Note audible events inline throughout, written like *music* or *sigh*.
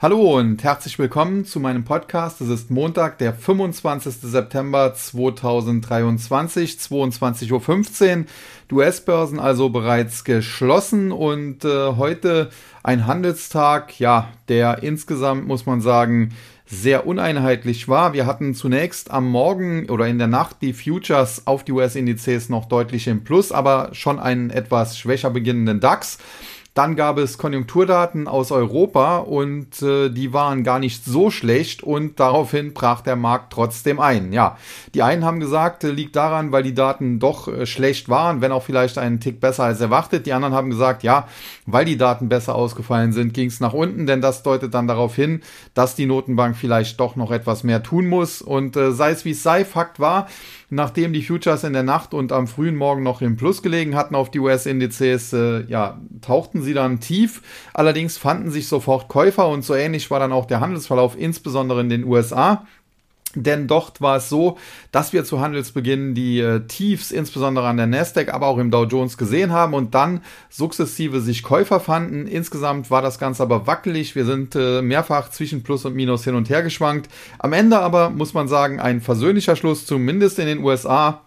Hallo und herzlich willkommen zu meinem Podcast. Es ist Montag, der 25. September 2023, 22.15 Uhr. Die US-Börsen also bereits geschlossen und äh, heute ein Handelstag, ja, der insgesamt, muss man sagen, sehr uneinheitlich war. Wir hatten zunächst am Morgen oder in der Nacht die Futures auf die US-Indizes noch deutlich im Plus, aber schon einen etwas schwächer beginnenden DAX. Dann gab es Konjunkturdaten aus Europa und äh, die waren gar nicht so schlecht und daraufhin brach der Markt trotzdem ein. Ja, die einen haben gesagt, äh, liegt daran, weil die Daten doch äh, schlecht waren, wenn auch vielleicht einen Tick besser als erwartet. Die anderen haben gesagt, ja, weil die Daten besser ausgefallen sind, ging es nach unten, denn das deutet dann darauf hin, dass die Notenbank vielleicht doch noch etwas mehr tun muss. Und äh, sei es wie es sei, Fakt war, nachdem die Futures in der Nacht und am frühen Morgen noch im Plus gelegen hatten auf die US-Indizes, äh, ja, tauchten sie dann tief. Allerdings fanden sich sofort Käufer und so ähnlich war dann auch der Handelsverlauf, insbesondere in den USA. Denn dort war es so, dass wir zu Handelsbeginn die äh, Tiefs, insbesondere an der Nasdaq, aber auch im Dow Jones gesehen haben und dann sukzessive sich Käufer fanden. Insgesamt war das Ganze aber wackelig. Wir sind äh, mehrfach zwischen Plus und Minus hin und her geschwankt. Am Ende aber muss man sagen, ein versöhnlicher Schluss, zumindest in den USA.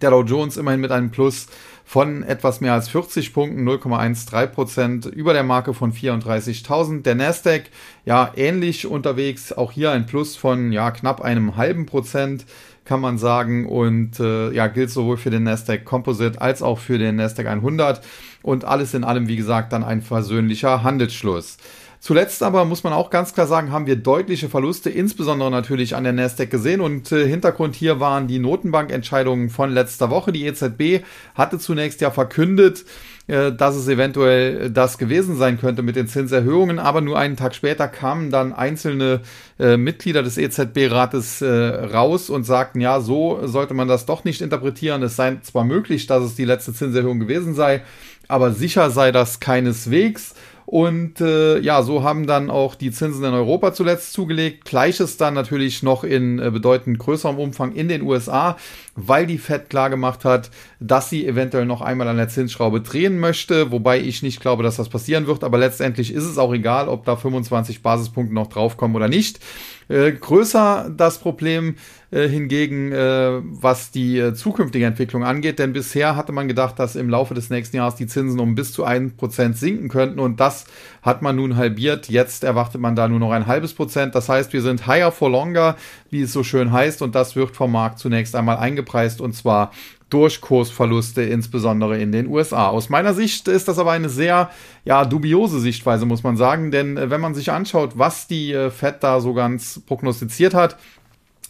Der Dow Jones immerhin mit einem Plus von etwas mehr als 40 Punkten, 0,13 Prozent über der Marke von 34.000. Der Nasdaq, ja, ähnlich unterwegs, auch hier ein Plus von, ja, knapp einem halben Prozent kann man sagen und äh, ja, gilt sowohl für den Nasdaq Composite als auch für den Nasdaq 100 und alles in allem, wie gesagt, dann ein versöhnlicher Handelsschluss. Zuletzt aber muss man auch ganz klar sagen, haben wir deutliche Verluste, insbesondere natürlich an der Nasdaq gesehen. Und äh, Hintergrund hier waren die Notenbankentscheidungen von letzter Woche. Die EZB hatte zunächst ja verkündet, äh, dass es eventuell das gewesen sein könnte mit den Zinserhöhungen, aber nur einen Tag später kamen dann einzelne äh, Mitglieder des EZB-Rates äh, raus und sagten, ja, so sollte man das doch nicht interpretieren. Es sei zwar möglich, dass es die letzte Zinserhöhung gewesen sei, aber sicher sei das keineswegs. Und äh, ja, so haben dann auch die Zinsen in Europa zuletzt zugelegt. Gleiches dann natürlich noch in äh, bedeutend größerem Umfang in den USA, weil die Fed klargemacht hat, dass sie eventuell noch einmal an der Zinsschraube drehen möchte, wobei ich nicht glaube, dass das passieren wird. Aber letztendlich ist es auch egal, ob da 25 Basispunkte noch draufkommen oder nicht. Äh, größer das Problem äh, hingegen, äh, was die äh, zukünftige Entwicklung angeht, denn bisher hatte man gedacht, dass im Laufe des nächsten Jahres die Zinsen um bis zu ein Prozent sinken könnten und das hat man nun halbiert. Jetzt erwartet man da nur noch ein halbes Prozent. Das heißt, wir sind higher for longer, wie es so schön heißt und das wird vom Markt zunächst einmal eingepreist und zwar durch Kursverluste, insbesondere in den USA. Aus meiner Sicht ist das aber eine sehr ja, dubiose Sichtweise, muss man sagen, denn äh, wenn man sich anschaut, was die äh, Fed da so ganz prognostiziert hat,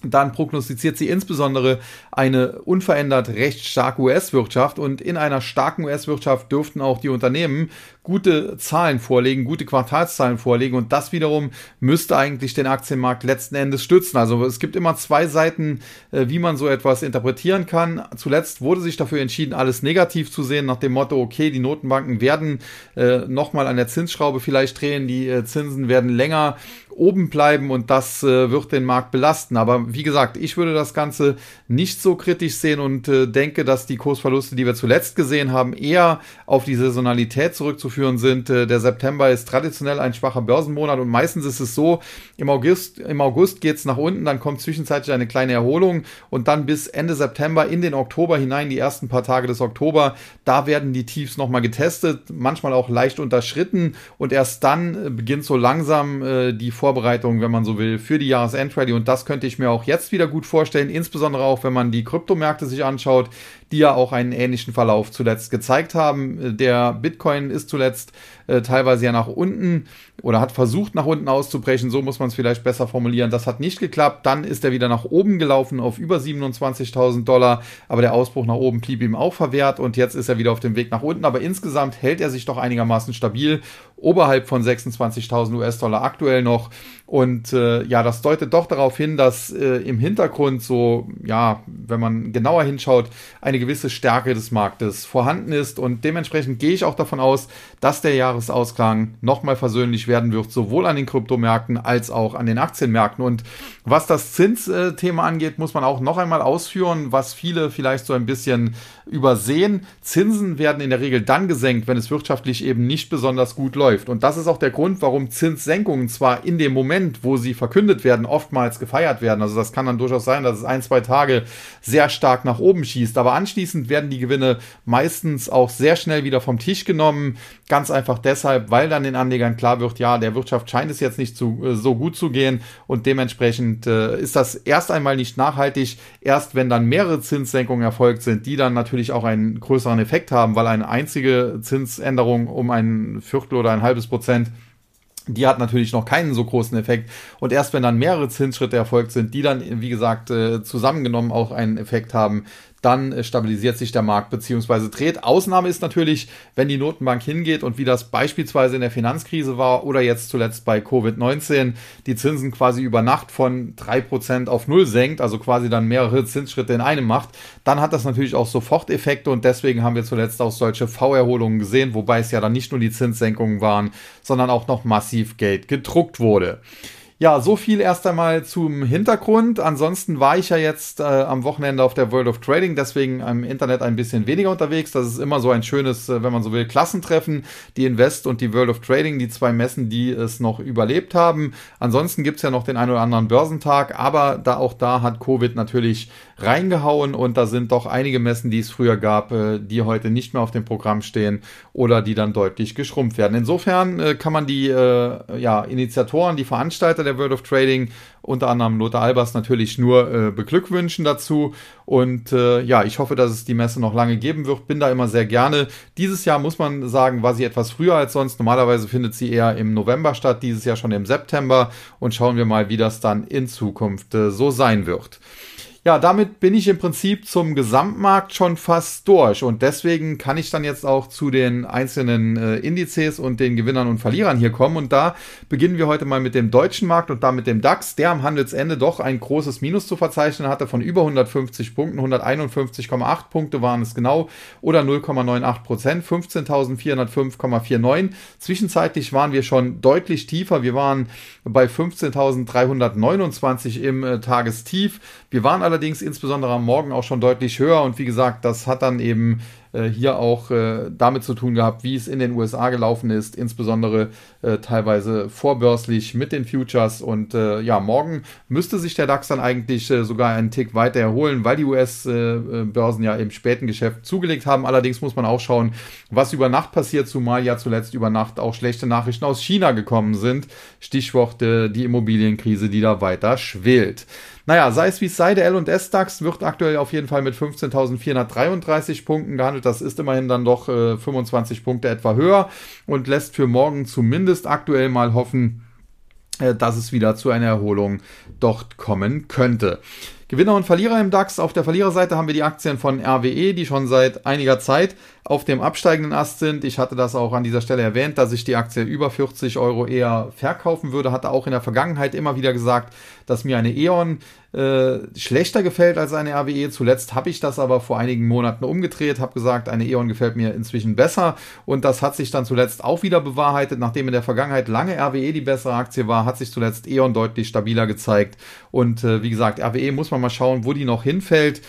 dann prognostiziert sie insbesondere eine unverändert recht starke US-Wirtschaft und in einer starken US-Wirtschaft dürften auch die Unternehmen gute Zahlen vorlegen, gute Quartalszahlen vorlegen und das wiederum müsste eigentlich den Aktienmarkt letzten Endes stützen. Also es gibt immer zwei Seiten, äh, wie man so etwas interpretieren kann. Zuletzt wurde sich dafür entschieden, alles negativ zu sehen, nach dem Motto, okay, die Notenbanken werden äh, nochmal an der Zinsschraube vielleicht drehen, die äh, Zinsen werden länger oben bleiben und das äh, wird den Markt belasten. Aber wie gesagt, ich würde das Ganze nicht so kritisch sehen und äh, denke, dass die Kursverluste, die wir zuletzt gesehen haben, eher auf die Saisonalität zurückzuführen aufzuführen sind. Äh, der September ist traditionell ein schwacher Börsenmonat und meistens ist es so, im August, im August geht es nach unten, dann kommt zwischenzeitlich eine kleine Erholung und dann bis Ende September in den Oktober hinein, die ersten paar Tage des Oktober, da werden die Tiefs nochmal getestet, manchmal auch leicht unterschritten und erst dann äh, beginnt so langsam äh, die Vorbereitung, wenn man so will, für die Jahresendrallye und das könnte ich mir auch jetzt wieder gut vorstellen, insbesondere auch, wenn man die Kryptomärkte sich anschaut, die ja auch einen ähnlichen Verlauf zuletzt gezeigt haben. Der Bitcoin ist zuletzt äh, teilweise ja nach unten oder hat versucht nach unten auszubrechen, so muss man es vielleicht besser formulieren. Das hat nicht geklappt. Dann ist er wieder nach oben gelaufen auf über 27.000 Dollar, aber der Ausbruch nach oben blieb ihm auch verwehrt und jetzt ist er wieder auf dem Weg nach unten. Aber insgesamt hält er sich doch einigermaßen stabil, oberhalb von 26.000 US-Dollar aktuell noch. Und äh, ja, das deutet doch darauf hin, dass äh, im Hintergrund so, ja, wenn man genauer hinschaut, eine gewisse Stärke des Marktes vorhanden ist und dementsprechend gehe ich auch davon aus, dass der Jahresausklang nochmal versöhnlich werden wird, sowohl an den Kryptomärkten als auch an den Aktienmärkten. Und was das Zinsthema angeht, muss man auch noch einmal ausführen, was viele vielleicht so ein bisschen übersehen. Zinsen werden in der Regel dann gesenkt, wenn es wirtschaftlich eben nicht besonders gut läuft. Und das ist auch der Grund, warum Zinssenkungen zwar in dem Moment, wo sie verkündet werden, oftmals gefeiert werden. Also das kann dann durchaus sein, dass es ein, zwei Tage sehr stark nach oben schießt. Aber anschließend werden die Gewinne meistens auch sehr schnell wieder vom Tisch genommen. Ganz einfach deshalb, weil dann den Anlegern klar wird, ja, der Wirtschaft scheint es jetzt nicht zu, äh, so gut zu gehen und dementsprechend äh, ist das erst einmal nicht nachhaltig. Erst wenn dann mehrere Zinssenkungen erfolgt sind, die dann natürlich auch einen größeren Effekt haben, weil eine einzige Zinsänderung um ein Viertel oder ein halbes Prozent die hat natürlich noch keinen so großen Effekt. Und erst wenn dann mehrere Zinsschritte erfolgt sind, die dann, wie gesagt, äh, zusammengenommen auch einen Effekt haben, dann stabilisiert sich der Markt beziehungsweise dreht. Ausnahme ist natürlich, wenn die Notenbank hingeht und wie das beispielsweise in der Finanzkrise war oder jetzt zuletzt bei Covid-19 die Zinsen quasi über Nacht von drei Prozent auf null senkt, also quasi dann mehrere Zinsschritte in einem macht, dann hat das natürlich auch sofort Effekte und deswegen haben wir zuletzt auch solche V-Erholungen gesehen, wobei es ja dann nicht nur die Zinssenkungen waren, sondern auch noch massiv Geld gedruckt wurde. Ja, so viel erst einmal zum Hintergrund. Ansonsten war ich ja jetzt äh, am Wochenende auf der World of Trading, deswegen im Internet ein bisschen weniger unterwegs. Das ist immer so ein schönes, äh, wenn man so will, Klassentreffen. Die Invest und die World of Trading, die zwei Messen, die es noch überlebt haben. Ansonsten gibt's ja noch den ein oder anderen Börsentag, aber da auch da hat Covid natürlich reingehauen und da sind doch einige Messen, die es früher gab, äh, die heute nicht mehr auf dem Programm stehen oder die dann deutlich geschrumpft werden. Insofern äh, kann man die ja, Initiatoren, die Veranstalter der World of Trading, unter anderem Lothar Albers, natürlich nur äh, beglückwünschen dazu. Und äh, ja, ich hoffe, dass es die Messe noch lange geben wird. Bin da immer sehr gerne. Dieses Jahr muss man sagen, war sie etwas früher als sonst. Normalerweise findet sie eher im November statt, dieses Jahr schon im September. Und schauen wir mal, wie das dann in Zukunft äh, so sein wird. Ja, damit bin ich im Prinzip zum Gesamtmarkt schon fast durch und deswegen kann ich dann jetzt auch zu den einzelnen äh, Indizes und den Gewinnern und Verlierern hier kommen und da beginnen wir heute mal mit dem deutschen Markt und damit dem DAX, der am Handelsende doch ein großes Minus zu verzeichnen hatte von über 150 Punkten, 151,8 Punkte waren es genau oder 0,98 Prozent, 15.405,49. Zwischenzeitlich waren wir schon deutlich tiefer, wir waren bei 15.329 im äh, Tagestief. Wir waren allerdings insbesondere am Morgen auch schon deutlich höher und wie gesagt, das hat dann eben äh, hier auch äh, damit zu tun gehabt, wie es in den USA gelaufen ist, insbesondere äh, teilweise vorbörslich mit den Futures und äh, ja, morgen müsste sich der DAX dann eigentlich äh, sogar einen Tick weiter erholen, weil die US-Börsen ja im späten Geschäft zugelegt haben. Allerdings muss man auch schauen, was über Nacht passiert, zumal ja zuletzt über Nacht auch schlechte Nachrichten aus China gekommen sind. Stichwort die Immobilienkrise, die da weiter schwelt. Naja, sei es wie es sei, der L- und S-DAX wird aktuell auf jeden Fall mit 15.433 Punkten gehandelt. Das ist immerhin dann doch äh, 25 Punkte etwa höher und lässt für morgen zumindest aktuell mal hoffen, äh, dass es wieder zu einer Erholung dort kommen könnte. Gewinner und Verlierer im DAX. Auf der Verliererseite haben wir die Aktien von RWE, die schon seit einiger Zeit auf dem absteigenden Ast sind. Ich hatte das auch an dieser Stelle erwähnt, dass ich die Aktie über 40 Euro eher verkaufen würde. Hatte auch in der Vergangenheit immer wieder gesagt, dass mir eine E.ON äh, schlechter gefällt als eine RWE. Zuletzt habe ich das aber vor einigen Monaten umgedreht, habe gesagt, eine E.ON gefällt mir inzwischen besser und das hat sich dann zuletzt auch wieder bewahrheitet. Nachdem in der Vergangenheit lange RWE die bessere Aktie war, hat sich zuletzt E.ON deutlich stabiler gezeigt und äh, wie gesagt, RWE muss man mal schauen, wo die noch hinfällt.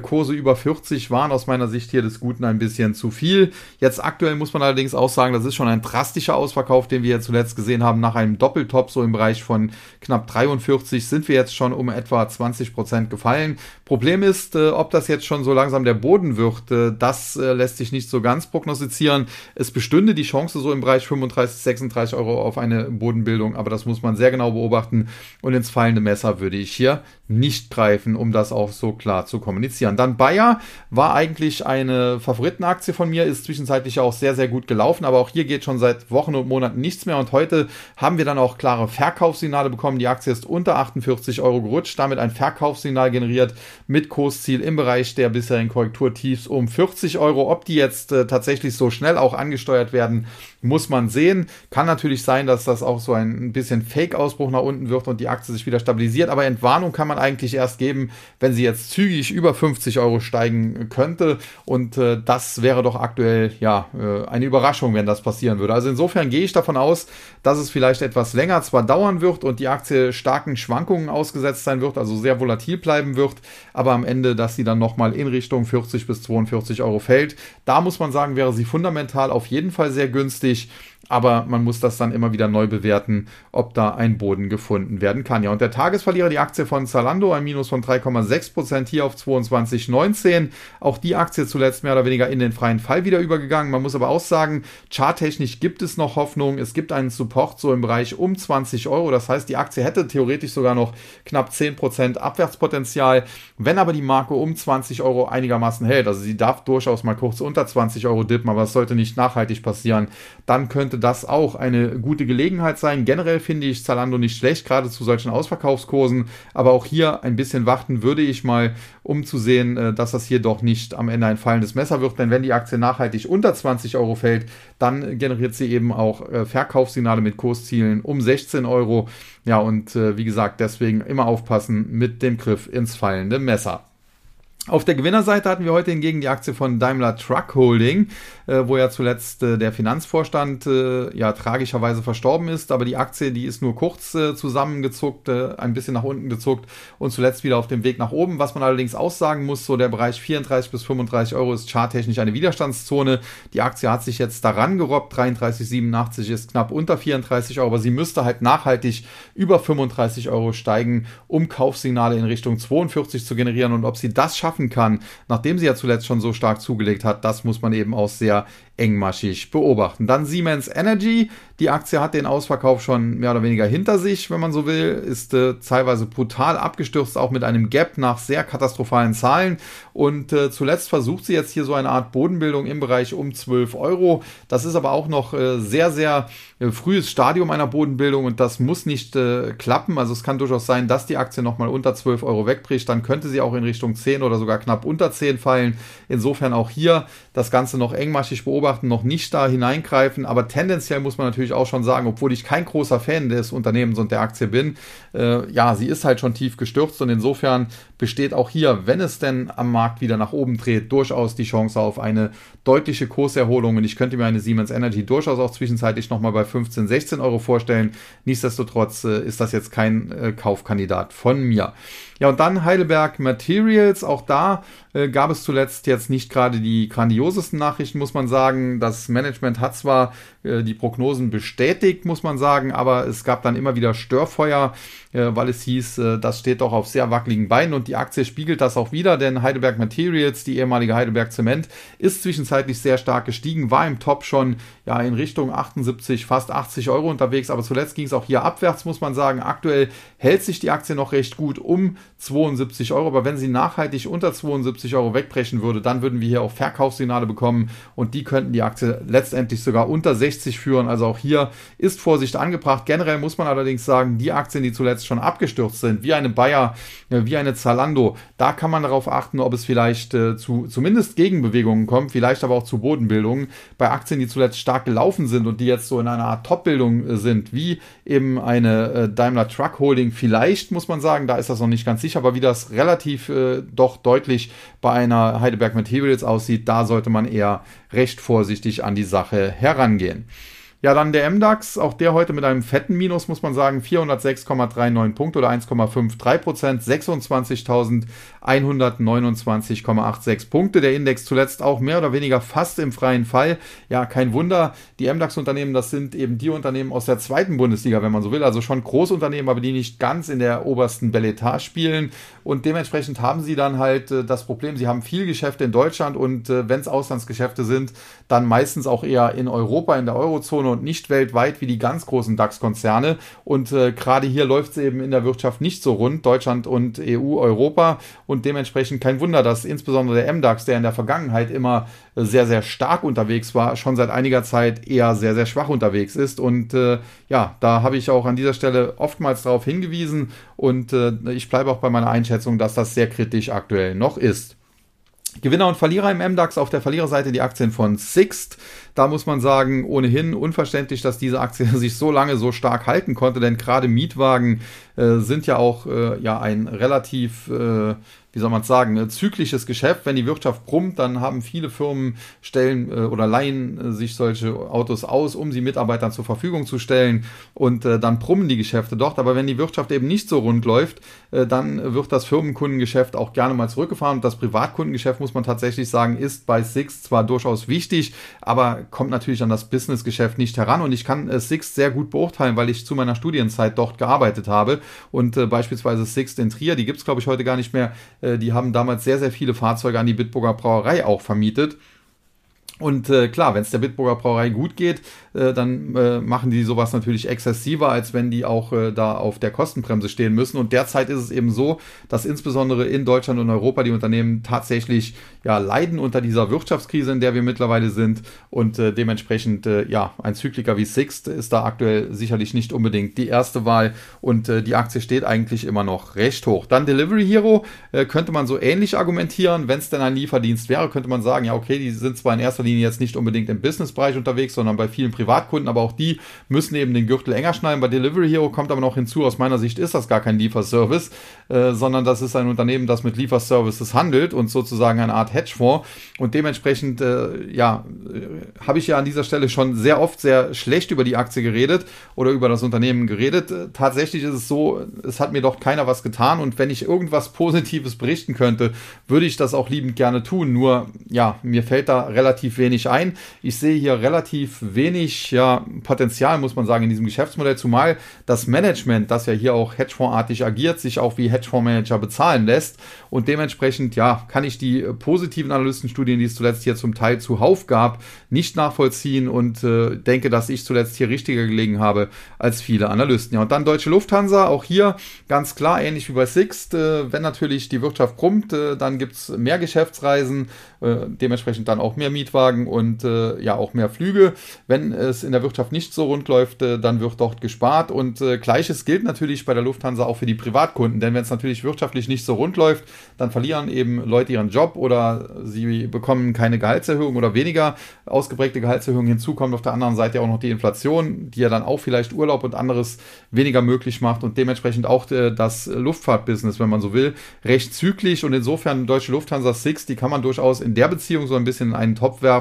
Kurse über 40 waren aus meiner Sicht hier des Guten ein bisschen zu viel. Jetzt aktuell muss man allerdings auch sagen, das ist schon ein drastischer Ausverkauf, den wir jetzt zuletzt gesehen haben. Nach einem Doppeltop, so im Bereich von knapp 43, sind wir jetzt schon um etwa 20 Prozent gefallen. Problem ist, äh, ob das jetzt schon so langsam der Boden wird, äh, das äh, lässt sich nicht so ganz prognostizieren. Es bestünde die Chance so im Bereich 35, 36 Euro auf eine Bodenbildung, aber das muss man sehr genau beobachten und ins fallende Messer würde ich hier nicht greifen, um das auch so klar zu kommunizieren. Dann Bayer war eigentlich eine Favoritenaktie von mir, ist zwischenzeitlich auch sehr, sehr gut gelaufen, aber auch hier geht schon seit Wochen und Monaten nichts mehr und heute haben wir dann auch klare Verkaufssignale bekommen. Die Aktie ist unter 48 Euro gerutscht, damit ein Verkaufssignal generiert mit Kursziel im Bereich der bisherigen Korrekturtiefs um 40 Euro. Ob die jetzt äh, tatsächlich so schnell auch angesteuert werden, muss man sehen. Kann natürlich sein, dass das auch so ein bisschen Fake-Ausbruch nach unten wird und die Aktie sich wieder stabilisiert, aber Entwarnung kann man eigentlich erst geben, geben, wenn sie jetzt zügig über 50 Euro steigen könnte. Und äh, das wäre doch aktuell ja äh, eine Überraschung, wenn das passieren würde. Also insofern gehe ich davon aus, dass es vielleicht etwas länger zwar dauern wird und die Aktie starken Schwankungen ausgesetzt sein wird, also sehr volatil bleiben wird, aber am Ende, dass sie dann nochmal in Richtung 40 bis 42 Euro fällt. Da muss man sagen, wäre sie fundamental auf jeden Fall sehr günstig aber man muss das dann immer wieder neu bewerten, ob da ein Boden gefunden werden kann. Ja, und der Tagesverlierer, die Aktie von Zalando, ein Minus von 3,6 Prozent hier auf 22,19. Auch die Aktie zuletzt mehr oder weniger in den freien Fall wieder übergegangen. Man muss aber auch sagen, charttechnisch gibt es noch Hoffnung. Es gibt einen Support so im Bereich um 20 Euro. Das heißt, die Aktie hätte theoretisch sogar noch knapp 10 Prozent Abwärtspotenzial. Wenn aber die Marke um 20 Euro einigermaßen hält, also sie darf durchaus mal kurz unter 20 Euro dippen, aber es sollte nicht nachhaltig passieren, dann könnte könnte das auch eine gute Gelegenheit sein. Generell finde ich Zalando nicht schlecht, gerade zu solchen Ausverkaufskursen. Aber auch hier ein bisschen warten würde ich mal, um zu sehen, äh, dass das hier doch nicht am Ende ein fallendes Messer wird. Denn wenn die Aktie nachhaltig unter 20 Euro fällt, dann generiert sie eben auch äh, Verkaufssignale mit Kurszielen um 16 Euro. Ja, und äh, wie gesagt, deswegen immer aufpassen mit dem Griff ins fallende Messer. Auf der Gewinnerseite hatten wir heute hingegen die Aktie von Daimler Truck Holding, äh, wo ja zuletzt äh, der Finanzvorstand äh, ja tragischerweise verstorben ist, aber die Aktie, die ist nur kurz äh, zusammengezuckt, äh, ein bisschen nach unten gezuckt und zuletzt wieder auf dem Weg nach oben. Was man allerdings aussagen muss, so der Bereich 34 bis 35 Euro ist charttechnisch eine Widerstandszone. Die Aktie hat sich jetzt daran gerobbt, 33,87 ist knapp unter 34 Euro, aber sie müsste halt nachhaltig über 35 Euro steigen, um Kaufsignale in Richtung 42 zu generieren und ob sie das schafft, schaffen kann, nachdem sie ja zuletzt schon so stark zugelegt hat, das muss man eben auch sehr engmaschig beobachten. Dann Siemens Energy. Die Aktie hat den Ausverkauf schon mehr oder weniger hinter sich, wenn man so will, ist äh, teilweise brutal abgestürzt, auch mit einem Gap nach sehr katastrophalen Zahlen. Und äh, zuletzt versucht sie jetzt hier so eine Art Bodenbildung im Bereich um 12 Euro. Das ist aber auch noch äh, sehr, sehr äh, frühes Stadium einer Bodenbildung und das muss nicht äh, klappen. Also es kann durchaus sein, dass die Aktie nochmal unter 12 Euro wegbricht. Dann könnte sie auch in Richtung 10 oder sogar knapp unter 10 fallen. Insofern auch hier das Ganze noch engmaschig beobachten noch nicht da hineingreifen, aber tendenziell muss man natürlich auch schon sagen, obwohl ich kein großer Fan des Unternehmens und der Aktie bin, äh, ja, sie ist halt schon tief gestürzt und insofern besteht auch hier, wenn es denn am Markt wieder nach oben dreht, durchaus die Chance auf eine deutliche Kurserholung und ich könnte mir eine Siemens Energy durchaus auch zwischenzeitlich nochmal bei 15, 16 Euro vorstellen. Nichtsdestotrotz äh, ist das jetzt kein äh, Kaufkandidat von mir. Ja, und dann Heidelberg Materials. Auch da äh, gab es zuletzt jetzt nicht gerade die grandiosesten Nachrichten, muss man sagen. Das Management hat zwar die Prognosen bestätigt, muss man sagen, aber es gab dann immer wieder Störfeuer, äh, weil es hieß, äh, das steht doch auf sehr wackeligen Beinen. Und die Aktie spiegelt das auch wieder, denn Heidelberg Materials, die ehemalige Heidelberg Zement, ist zwischenzeitlich sehr stark gestiegen, war im Top schon ja in Richtung 78, fast 80 Euro unterwegs, aber zuletzt ging es auch hier abwärts, muss man sagen. Aktuell hält sich die Aktie noch recht gut um 72 Euro, aber wenn sie nachhaltig unter 72 Euro wegbrechen würde, dann würden wir hier auch Verkaufssignale bekommen. Und die könnten die Aktie letztendlich sogar unter 60 60 führen. Also auch hier ist Vorsicht angebracht. Generell muss man allerdings sagen, die Aktien, die zuletzt schon abgestürzt sind, wie eine Bayer, äh, wie eine Zalando, da kann man darauf achten, ob es vielleicht äh, zu zumindest Gegenbewegungen kommt, vielleicht aber auch zu Bodenbildungen. Bei Aktien, die zuletzt stark gelaufen sind und die jetzt so in einer Art Topbildung äh, sind, wie eben eine äh, Daimler Truck Holding, vielleicht muss man sagen, da ist das noch nicht ganz sicher, aber wie das relativ äh, doch deutlich bei einer Heidelberg Materials aussieht, da sollte man eher recht vorsichtig an die Sache herangehen. Ja, dann der MDAX, auch der heute mit einem fetten Minus, muss man sagen, 406,39 Punkte oder 1,53 Prozent, 26.129,86 Punkte. Der Index zuletzt auch mehr oder weniger fast im freien Fall. Ja, kein Wunder, die MDAX-Unternehmen, das sind eben die Unternehmen aus der zweiten Bundesliga, wenn man so will, also schon Großunternehmen, aber die nicht ganz in der obersten Belletage spielen und dementsprechend haben sie dann halt äh, das Problem, sie haben viel Geschäfte in Deutschland und äh, wenn es Auslandsgeschäfte sind, dann meistens auch eher in Europa, in der Eurozone und nicht weltweit wie die ganz großen DAX-Konzerne. Und äh, gerade hier läuft es eben in der Wirtschaft nicht so rund, Deutschland und EU, Europa. Und dementsprechend kein Wunder, dass insbesondere der MDAX, der in der Vergangenheit immer sehr, sehr stark unterwegs war, schon seit einiger Zeit eher sehr, sehr schwach unterwegs ist. Und äh, ja, da habe ich auch an dieser Stelle oftmals darauf hingewiesen und äh, ich bleibe auch bei meiner Einschätzung, dass das sehr kritisch aktuell noch ist. Gewinner und Verlierer im MDAX auf der Verliererseite die Aktien von Sixt. Da muss man sagen, ohnehin unverständlich, dass diese Aktie *laughs* sich so lange so stark halten konnte, denn gerade Mietwagen äh, sind ja auch äh, ja ein relativ äh, wie soll man es sagen, ein zyklisches Geschäft. Wenn die Wirtschaft brummt, dann haben viele Firmen stellen äh, oder leihen äh, sich solche Autos aus, um sie Mitarbeitern zur Verfügung zu stellen und dann brummen die Geschäfte dort. Aber wenn die Wirtschaft eben nicht so rund läuft, dann wird das Firmenkundengeschäft auch gerne mal zurückgefahren und das Privatkundengeschäft, muss man tatsächlich sagen, ist bei Six zwar durchaus wichtig, aber kommt natürlich an das Businessgeschäft nicht heran und ich kann äh, Six sehr gut beurteilen, weil ich zu meiner Studienzeit dort gearbeitet habe und äh, beispielsweise Six in Trier, die gibt es glaube ich heute gar nicht mehr, äh, die haben damals sehr, sehr viele Fahrzeuge an die Bitburger Brauerei auch vermietet. Und äh, klar, wenn es der Bitburger Brauerei gut geht, äh, dann äh, machen die sowas natürlich exzessiver, als wenn die auch äh, da auf der Kostenbremse stehen müssen. Und derzeit ist es eben so, dass insbesondere in Deutschland und Europa die Unternehmen tatsächlich ja leiden unter dieser Wirtschaftskrise, in der wir mittlerweile sind. Und äh, dementsprechend äh, ja ein Zykliker wie Sixt ist da aktuell sicherlich nicht unbedingt die erste Wahl. Und äh, die Aktie steht eigentlich immer noch recht hoch. Dann Delivery Hero äh, könnte man so ähnlich argumentieren, wenn es denn ein Lieferdienst wäre, könnte man sagen, ja okay, die sind zwar in erster Linie jetzt nicht unbedingt im Businessbereich unterwegs, sondern bei vielen Privatkunden, aber auch die müssen eben den Gürtel enger schneiden. Bei Delivery Hero kommt aber noch hinzu, aus meiner Sicht ist das gar kein Lieferservice, äh, sondern das ist ein Unternehmen, das mit Lieferservices handelt und sozusagen eine Art Hedgefonds. Und dementsprechend, äh, ja, äh, habe ich ja an dieser Stelle schon sehr oft sehr schlecht über die Aktie geredet oder über das Unternehmen geredet. Äh, tatsächlich ist es so, es hat mir doch keiner was getan und wenn ich irgendwas Positives berichten könnte, würde ich das auch liebend gerne tun. Nur, ja, mir fällt da relativ wenig ein. Ich sehe hier relativ wenig ja, Potenzial, muss man sagen, in diesem Geschäftsmodell, zumal das Management, das ja hier auch Hedgefondsartig agiert, sich auch wie Hedgefondsmanager bezahlen lässt. Und dementsprechend, ja, kann ich die positiven Analystenstudien, die es zuletzt hier zum Teil zuhauf gab, nicht nachvollziehen und äh, denke, dass ich zuletzt hier richtiger gelegen habe als viele Analysten. Ja, und dann Deutsche Lufthansa, auch hier ganz klar, ähnlich wie bei Sixt, äh, wenn natürlich die Wirtschaft brummt, äh, dann gibt es mehr Geschäftsreisen, äh, dementsprechend dann auch mehr Mietwagen und äh, ja auch mehr Flüge. Wenn es in der Wirtschaft nicht so rund läuft, äh, dann wird dort gespart und gleiches gilt natürlich bei der Lufthansa auch für die Privatkunden, denn wenn es natürlich wirtschaftlich nicht so rund läuft, dann verlieren eben Leute ihren Job oder sie bekommen keine Gehaltserhöhung oder weniger ausgeprägte Gehaltserhöhungen. Hinzu kommt auf der anderen Seite auch noch die Inflation, die ja dann auch vielleicht Urlaub und anderes weniger möglich macht und dementsprechend auch das Luftfahrtbusiness, wenn man so will, recht zyklisch und insofern Deutsche Lufthansa Six, die kann man durchaus in der Beziehung so ein bisschen in einen Topf werfen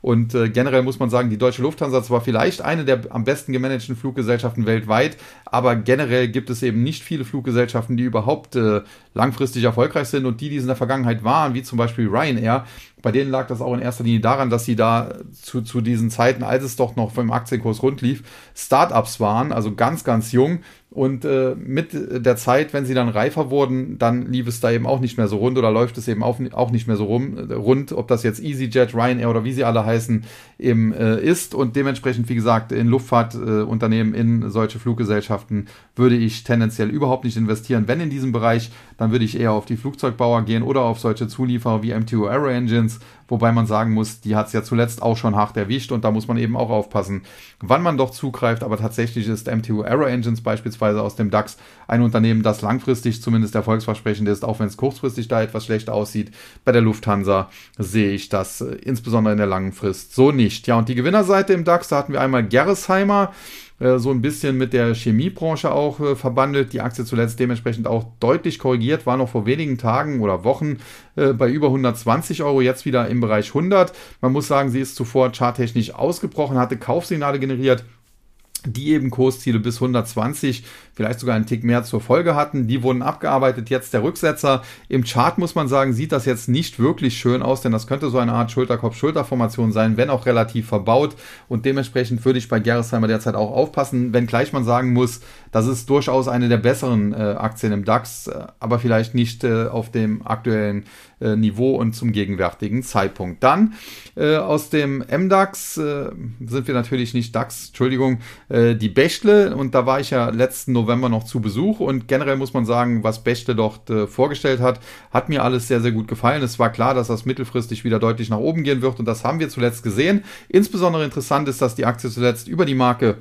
und äh, generell muss man sagen, die Deutsche Lufthansa zwar vielleicht eine der am besten gemanagten Fluggesellschaften weltweit, aber generell gibt es eben nicht viele Fluggesellschaften, die überhaupt äh, langfristig erfolgreich sind und die, die es in der Vergangenheit waren, wie zum Beispiel Ryanair, bei denen lag das auch in erster Linie daran, dass sie da zu, zu diesen Zeiten, als es doch noch vom Aktienkurs rund lief, Startups waren, also ganz, ganz jung. Und äh, mit der Zeit, wenn sie dann reifer wurden, dann lief es da eben auch nicht mehr so rund oder läuft es eben auch, auch nicht mehr so rum, rund, ob das jetzt EasyJet, Ryanair oder wie sie alle heißen, eben äh, ist. Und dementsprechend, wie gesagt, in Luftfahrtunternehmen, äh, in solche Fluggesellschaften würde ich tendenziell überhaupt nicht investieren. Wenn in diesem Bereich, dann würde ich eher auf die Flugzeugbauer gehen oder auf solche Zulieferer wie MTO Aero Engines Engines, wobei man sagen muss, die hat es ja zuletzt auch schon hart erwischt und da muss man eben auch aufpassen, wann man doch zugreift. Aber tatsächlich ist MTU Aero Engines beispielsweise aus dem DAX ein Unternehmen, das langfristig zumindest erfolgsversprechend ist, auch wenn es kurzfristig da etwas schlecht aussieht. Bei der Lufthansa sehe ich das äh, insbesondere in der langen Frist so nicht. Ja, und die Gewinnerseite im DAX, da hatten wir einmal Gerresheimer äh, so ein bisschen mit der Chemiebranche auch äh, verbandelt. Die Aktie zuletzt dementsprechend auch deutlich korrigiert, war noch vor wenigen Tagen oder Wochen äh, bei über 120 Euro, jetzt wieder im Bereich 100. Man muss sagen, sie ist zuvor charttechnisch ausgebrochen, hatte Kaufsignale generiert die eben Kursziele bis 120, vielleicht sogar einen Tick mehr zur Folge hatten. Die wurden abgearbeitet. Jetzt der Rücksetzer. Im Chart muss man sagen, sieht das jetzt nicht wirklich schön aus, denn das könnte so eine Art Schulterkopf-Schulterformation sein, wenn auch relativ verbaut. Und dementsprechend würde ich bei Gerresheimer derzeit auch aufpassen, wenngleich man sagen muss, das ist durchaus eine der besseren äh, Aktien im DAX, äh, aber vielleicht nicht äh, auf dem aktuellen äh, Niveau und zum gegenwärtigen Zeitpunkt. Dann äh, aus dem MDAX sind wir natürlich nicht DAX, Entschuldigung, äh, die Bechtle und da war ich ja letzten November noch zu Besuch und generell muss man sagen, was Bechtle dort äh, vorgestellt hat, hat mir alles sehr, sehr gut gefallen. Es war klar, dass das mittelfristig wieder deutlich nach oben gehen wird und das haben wir zuletzt gesehen. Insbesondere interessant ist, dass die Aktie zuletzt über die Marke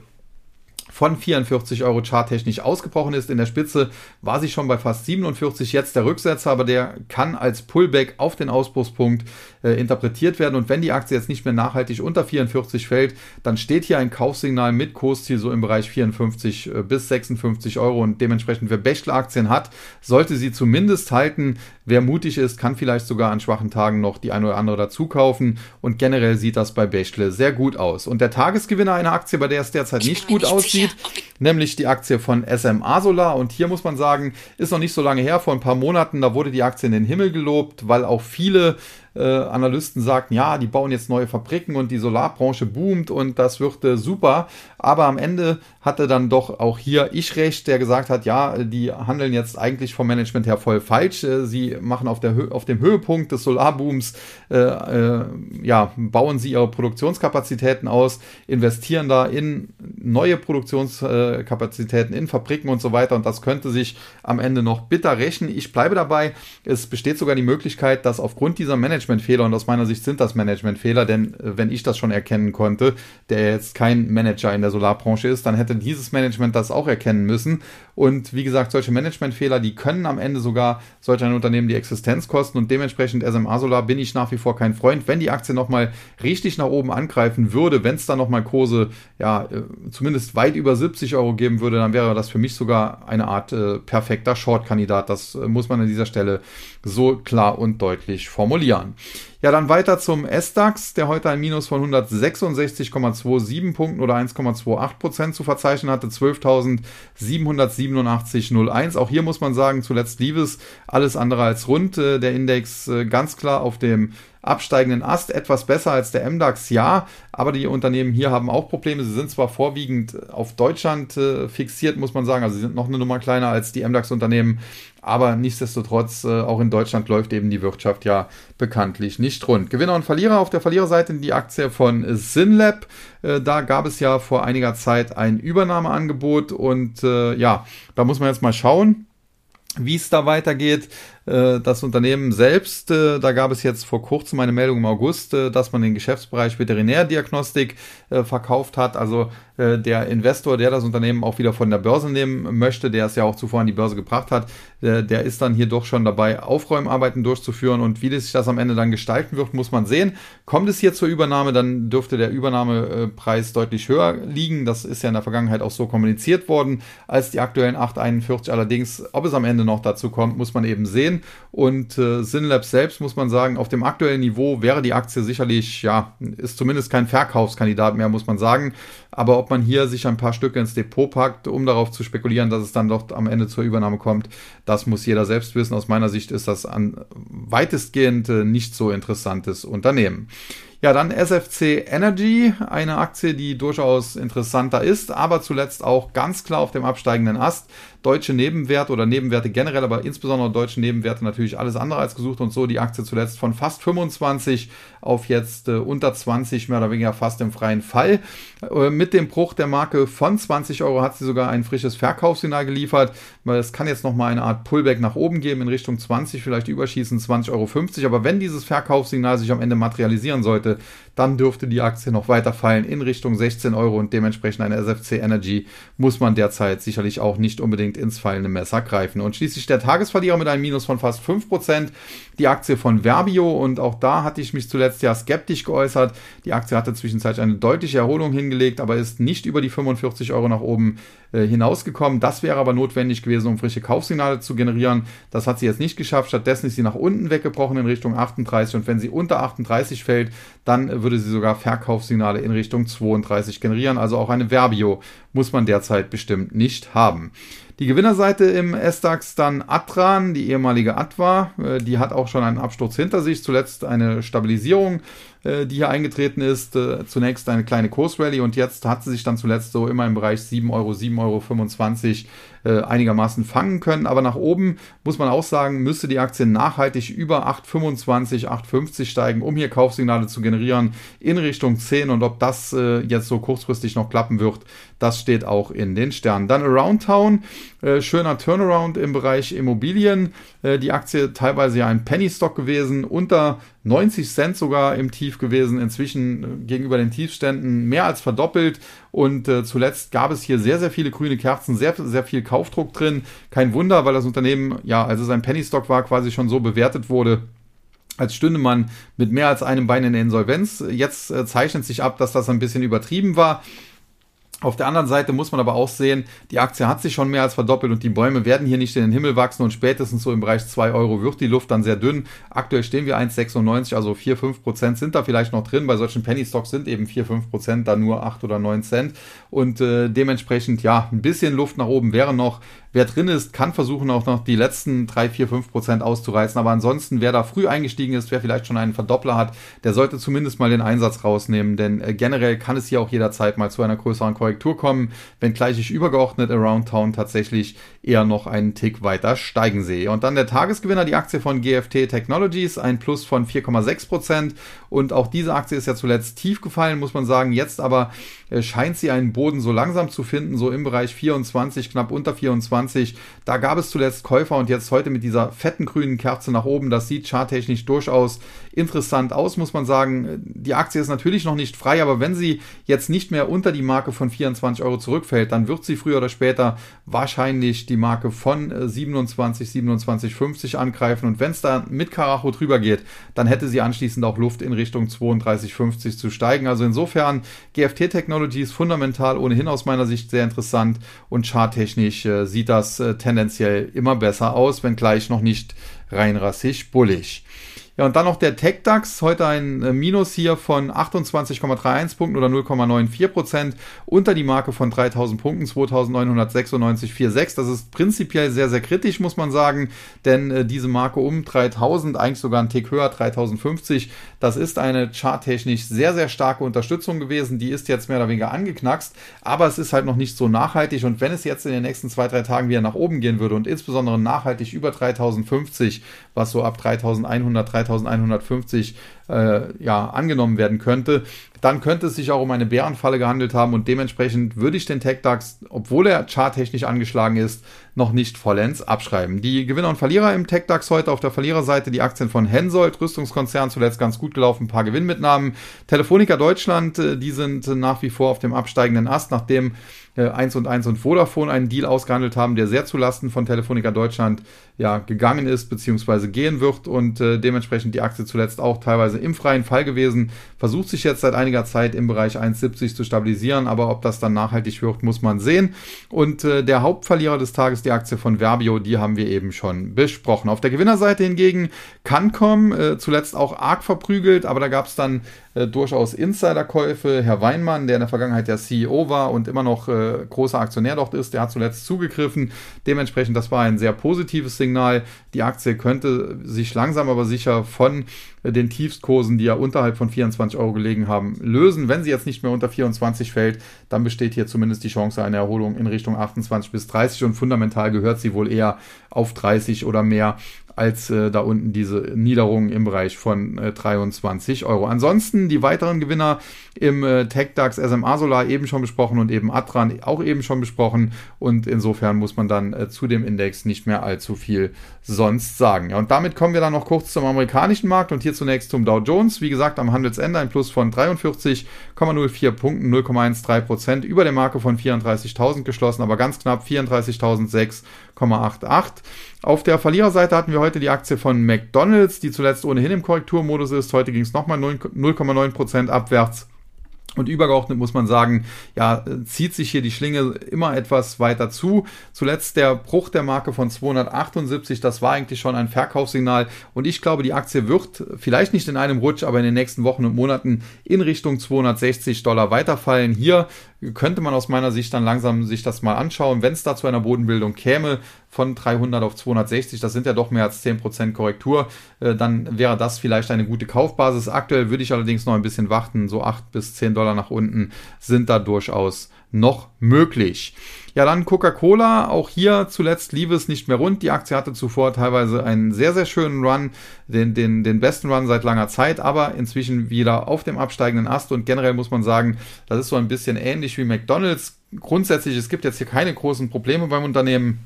von 44 Euro charttechnisch ausgebrochen ist. In der Spitze war sie schon bei fast 47, jetzt der Rücksetzer, aber der kann als Pullback auf den Ausbruchspunkt äh, interpretiert werden. Und wenn die Aktie jetzt nicht mehr nachhaltig unter 44 fällt, dann steht hier ein Kaufsignal mit Kursziel so im Bereich 54 äh, bis 56 Euro. Und dementsprechend, wer Bechtle-Aktien hat, sollte sie zumindest halten. Wer mutig ist, kann vielleicht sogar an schwachen Tagen noch die eine oder andere dazu kaufen. Und generell sieht das bei Bechtle sehr gut aus. Und der Tagesgewinner einer Aktie, bei der es derzeit nicht gut aussieht, sieht, nämlich die Aktie von SMA Solar. Und hier muss man sagen, ist noch nicht so lange her, vor ein paar Monaten, da wurde die Aktie in den Himmel gelobt, weil auch viele äh, Analysten sagten, ja, die bauen jetzt neue Fabriken und die Solarbranche boomt und das wird äh, super. Aber am Ende hatte dann doch auch hier ich recht, der gesagt hat, ja, die handeln jetzt eigentlich vom Management her voll falsch. Äh, sie machen auf, der, auf dem Höhepunkt des Solarbooms, äh, äh, ja, bauen sie ihre Produktionskapazitäten aus, investieren da in neue Produktionskapazitäten, in Fabriken und so weiter. Und das könnte sich am Ende noch bitter rächen. Ich bleibe dabei. Es besteht sogar die Möglichkeit, dass aufgrund dieser Management Managementfehler und aus meiner Sicht sind das Managementfehler, denn äh, wenn ich das schon erkennen konnte, der jetzt kein Manager in der Solarbranche ist, dann hätte dieses Management das auch erkennen müssen. Und wie gesagt, solche Managementfehler, die können am Ende sogar solch ein Unternehmen die Existenz kosten und dementsprechend SMA Solar bin ich nach wie vor kein Freund. Wenn die Aktie nochmal richtig nach oben angreifen würde, wenn es da nochmal Kurse, ja, äh, zumindest weit über 70 Euro geben würde, dann wäre das für mich sogar eine Art äh, perfekter Short-Kandidat. Das äh, muss man an dieser Stelle so klar und deutlich formulieren. Ja, dann weiter zum S-DAX, der heute ein Minus von 166,27 Punkten oder 1,28 Prozent zu verzeichnen hatte, 12.787,01. Auch hier muss man sagen, zuletzt lief es alles andere als rund. Äh, der Index äh, ganz klar auf dem absteigenden Ast etwas besser als der MDAX, ja, aber die Unternehmen hier haben auch Probleme. Sie sind zwar vorwiegend auf Deutschland äh, fixiert, muss man sagen, also sie sind noch eine Nummer kleiner als die MDAX-Unternehmen, aber nichtsdestotrotz, äh, auch in Deutschland läuft eben die Wirtschaft ja bekanntlich nicht rund. Gewinner und Verlierer auf der Verliererseite die Aktie von Synlab. Äh, da gab es ja vor einiger Zeit ein Übernahmeangebot und äh, ja, da muss man jetzt mal schauen wie es da weitergeht. Äh, das Unternehmen selbst, äh, da gab es jetzt vor kurzem eine Meldung im August, äh, dass man den Geschäftsbereich Veterinärdiagnostik verkauft hat. Also der Investor, der das Unternehmen auch wieder von der Börse nehmen möchte, der es ja auch zuvor an die Börse gebracht hat, der ist dann hier doch schon dabei, Aufräumarbeiten durchzuführen. Und wie sich das am Ende dann gestalten wird, muss man sehen. Kommt es hier zur Übernahme, dann dürfte der Übernahmepreis deutlich höher liegen. Das ist ja in der Vergangenheit auch so kommuniziert worden als die aktuellen 8,41. Allerdings, ob es am Ende noch dazu kommt, muss man eben sehen sehen. Und äh, Synlabs selbst muss man sagen, auf dem aktuellen Niveau wäre die Aktie sicherlich, ja, ist zumindest kein Verkaufskandidat mehr, muss man sagen. Aber ob man hier sich ein paar Stücke ins Depot packt, um darauf zu spekulieren, dass es dann doch am Ende zur Übernahme kommt, das muss jeder selbst wissen. Aus meiner Sicht ist das ein weitestgehend äh, nicht so interessantes Unternehmen. Ja, dann SFC Energy, eine Aktie, die durchaus interessanter ist, aber zuletzt auch ganz klar auf dem absteigenden Ast deutsche Nebenwerte oder Nebenwerte generell, aber insbesondere deutsche Nebenwerte natürlich alles andere als gesucht und so die Aktie zuletzt von fast 25 auf jetzt äh, unter 20, mehr oder weniger fast im freien Fall. Äh, mit dem Bruch der Marke von 20 Euro hat sie sogar ein frisches Verkaufssignal geliefert, weil es kann jetzt nochmal eine Art Pullback nach oben geben in Richtung 20, vielleicht überschießen 20,50 Euro. Aber wenn dieses Verkaufssignal sich am Ende materialisieren sollte, dann dürfte die Aktie noch weiter fallen in Richtung 16 Euro und dementsprechend eine SFC Energy muss man derzeit sicherlich auch nicht unbedingt ins fallende Messer greifen. Und schließlich der Tagesverlierer mit einem Minus von fast 5%, die Aktie von Verbio und auch da hatte ich mich zuletzt ja skeptisch geäußert. Die Aktie hatte zwischenzeitlich eine deutliche Erholung hingelegt, aber ist nicht über die 45 Euro nach oben äh, hinausgekommen. Das wäre aber notwendig gewesen, um frische Kaufsignale zu generieren. Das hat sie jetzt nicht geschafft. Stattdessen ist sie nach unten weggebrochen in Richtung 38 und wenn sie unter 38 fällt, dann würde sie sogar Verkaufssignale in Richtung 32 generieren. Also auch eine Verbio muss man derzeit bestimmt nicht haben. Die Gewinnerseite im S-DAX dann Atran, die ehemalige Atwa, äh, die hat auch schon einen Absturz hinter sich, zuletzt eine Stabilisierung äh, die hier eingetreten ist. Äh, zunächst eine kleine Kursrally und jetzt hat sie sich dann zuletzt so immer im Bereich 7 Euro, 7,25 Euro einigermaßen fangen können. Aber nach oben muss man auch sagen, müsste die Aktie nachhaltig über 8,25, 8,50 steigen, um hier Kaufsignale zu generieren in Richtung 10. Und ob das jetzt so kurzfristig noch klappen wird, das steht auch in den Sternen. Dann Around Town, äh, schöner Turnaround im Bereich Immobilien. Äh, die Aktie teilweise ja ein Penny Stock gewesen, unter 90 Cent sogar im Tief gewesen, inzwischen äh, gegenüber den Tiefständen mehr als verdoppelt. Und äh, zuletzt gab es hier sehr, sehr viele grüne Kerzen, sehr, sehr viel Kaufdruck drin. Kein Wunder, weil das Unternehmen, ja, als es ein Penny Stock war, quasi schon so bewertet wurde als stünde man mit mehr als einem Bein in der Insolvenz. Jetzt äh, zeichnet sich ab, dass das ein bisschen übertrieben war. Auf der anderen Seite muss man aber auch sehen, die Aktie hat sich schon mehr als verdoppelt und die Bäume werden hier nicht in den Himmel wachsen und spätestens so im Bereich 2 Euro wird die Luft dann sehr dünn. Aktuell stehen wir 1,96, also 4, 5 Prozent sind da vielleicht noch drin. Bei solchen Penny Stocks sind eben 4, 5 Prozent da nur 8 oder 9 Cent und äh, dementsprechend ja, ein bisschen Luft nach oben wäre noch. Wer drin ist, kann versuchen auch noch die letzten 3, 4, 5 Prozent auszureißen. Aber ansonsten, wer da früh eingestiegen ist, wer vielleicht schon einen Verdoppler hat, der sollte zumindest mal den Einsatz rausnehmen. Denn äh, generell kann es hier auch jederzeit mal zu einer größeren Korrektur kommen, wenngleich ich übergeordnet Around Town tatsächlich eher noch einen Tick weiter steigen sehe. Und dann der Tagesgewinner, die Aktie von GFT Technologies, ein Plus von 4,6 Prozent. Und auch diese Aktie ist ja zuletzt tief gefallen, muss man sagen. Jetzt aber äh, scheint sie einen Boden so langsam zu finden, so im Bereich 24, knapp unter 24. Da gab es zuletzt Käufer und jetzt heute mit dieser fetten grünen Kerze nach oben. Das sieht charttechnisch durchaus interessant aus, muss man sagen. Die Aktie ist natürlich noch nicht frei, aber wenn sie jetzt nicht mehr unter die Marke von 24 Euro zurückfällt, dann wird sie früher oder später wahrscheinlich die Marke von 27, 27,50 angreifen. Und wenn es da mit Karacho drüber geht, dann hätte sie anschließend auch Luft in Richtung 32,50 zu steigen. Also insofern GFT ist fundamental ohnehin aus meiner Sicht sehr interessant und charttechnisch äh, sieht das äh, tendenziell immer besser aus, wenngleich noch nicht rein rassig bullig. Ja, und dann noch der TechDAX, heute ein äh, Minus hier von 28,31 Punkten oder 0,94 Prozent. Unter die Marke von 3000 Punkten, 2996,46. Das ist prinzipiell sehr, sehr kritisch, muss man sagen, denn äh, diese Marke um 3000, eigentlich sogar ein Tick höher, 3050, das ist eine charttechnisch sehr, sehr starke Unterstützung gewesen. Die ist jetzt mehr oder weniger angeknackst, aber es ist halt noch nicht so nachhaltig. Und wenn es jetzt in den nächsten zwei, drei Tagen wieder nach oben gehen würde und insbesondere nachhaltig über 3050, was so ab 3100, 3150 äh, ja, angenommen werden könnte, dann könnte es sich auch um eine Bärenfalle gehandelt haben und dementsprechend würde ich den TechDAX, obwohl er charttechnisch angeschlagen ist, noch nicht vollends abschreiben. Die Gewinner und Verlierer im TechDAX heute auf der Verliererseite die Aktien von Hensoldt, Rüstungskonzern, zuletzt ganz gut gelaufen, ein paar Gewinnmitnahmen. Telefonica Deutschland, äh, die sind nach wie vor auf dem absteigenden Ast, nachdem 1 äh, und 1 und Vodafone einen Deal ausgehandelt haben, der sehr zulasten von Telefonica Deutschland ja gegangen ist bzw. gehen wird und äh, dementsprechend die Aktie zuletzt auch teilweise im freien Fall gewesen, versucht sich jetzt seit einiger Zeit im Bereich 1,70 zu stabilisieren, aber ob das dann nachhaltig wird, muss man sehen. Und äh, der Hauptverlierer des Tages, die Aktie von Verbio, die haben wir eben schon besprochen. Auf der Gewinnerseite hingegen Cancom, äh, zuletzt auch arg verprügelt, aber da gab es dann äh, durchaus Insiderkäufe. Herr Weinmann, der in der Vergangenheit der CEO war und immer noch äh, großer Aktionär dort ist, der hat zuletzt zugegriffen. Dementsprechend, das war ein sehr positives Signal. Die Aktie könnte sich langsam aber sicher von den Tiefstkursen, die ja unterhalb von 24 Euro gelegen haben, lösen. Wenn sie jetzt nicht mehr unter 24 fällt, dann besteht hier zumindest die Chance einer Erholung in Richtung 28 bis 30 und fundamental gehört sie wohl eher auf 30 oder mehr als äh, da unten diese Niederung im Bereich von äh, 23 Euro. Ansonsten die weiteren Gewinner im äh, TechDAX SMA Solar eben schon besprochen und eben Atran auch eben schon besprochen und insofern muss man dann äh, zu dem Index nicht mehr allzu viel sonst sagen. Ja, und damit kommen wir dann noch kurz zum amerikanischen Markt und hier zunächst zum Dow Jones. Wie gesagt, am Handelsende ein Plus von 43,04 Punkten, 0,13 Prozent über der Marke von 34.000 geschlossen, aber ganz knapp 34.006,88. Auf der Verliererseite hatten wir heute die Aktie von McDonald's, die zuletzt ohnehin im Korrekturmodus ist. Heute ging es nochmal 0,9% abwärts. Und übergeordnet muss man sagen, ja, zieht sich hier die Schlinge immer etwas weiter zu. Zuletzt der Bruch der Marke von 278, das war eigentlich schon ein Verkaufssignal. Und ich glaube, die Aktie wird vielleicht nicht in einem Rutsch, aber in den nächsten Wochen und Monaten in Richtung 260 Dollar weiterfallen. Hier könnte man aus meiner Sicht dann langsam sich das mal anschauen. Wenn es da zu einer Bodenbildung käme von 300 auf 260, das sind ja doch mehr als 10% Korrektur, äh, dann wäre das vielleicht eine gute Kaufbasis. Aktuell würde ich allerdings noch ein bisschen warten, so 8 bis 10 Dollar nach unten sind da durchaus noch möglich. Ja, dann Coca-Cola. Auch hier zuletzt lief es nicht mehr rund. Die Aktie hatte zuvor teilweise einen sehr, sehr schönen Run, den, den, den besten Run seit langer Zeit, aber inzwischen wieder auf dem absteigenden Ast. Und generell muss man sagen, das ist so ein bisschen ähnlich wie McDonald's. Grundsätzlich, es gibt jetzt hier keine großen Probleme beim Unternehmen.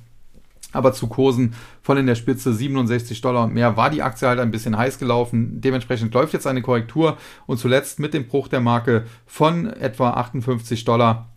Aber zu Kursen von in der Spitze 67 Dollar und mehr war die Aktie halt ein bisschen heiß gelaufen. Dementsprechend läuft jetzt eine Korrektur und zuletzt mit dem Bruch der Marke von etwa 58 Dollar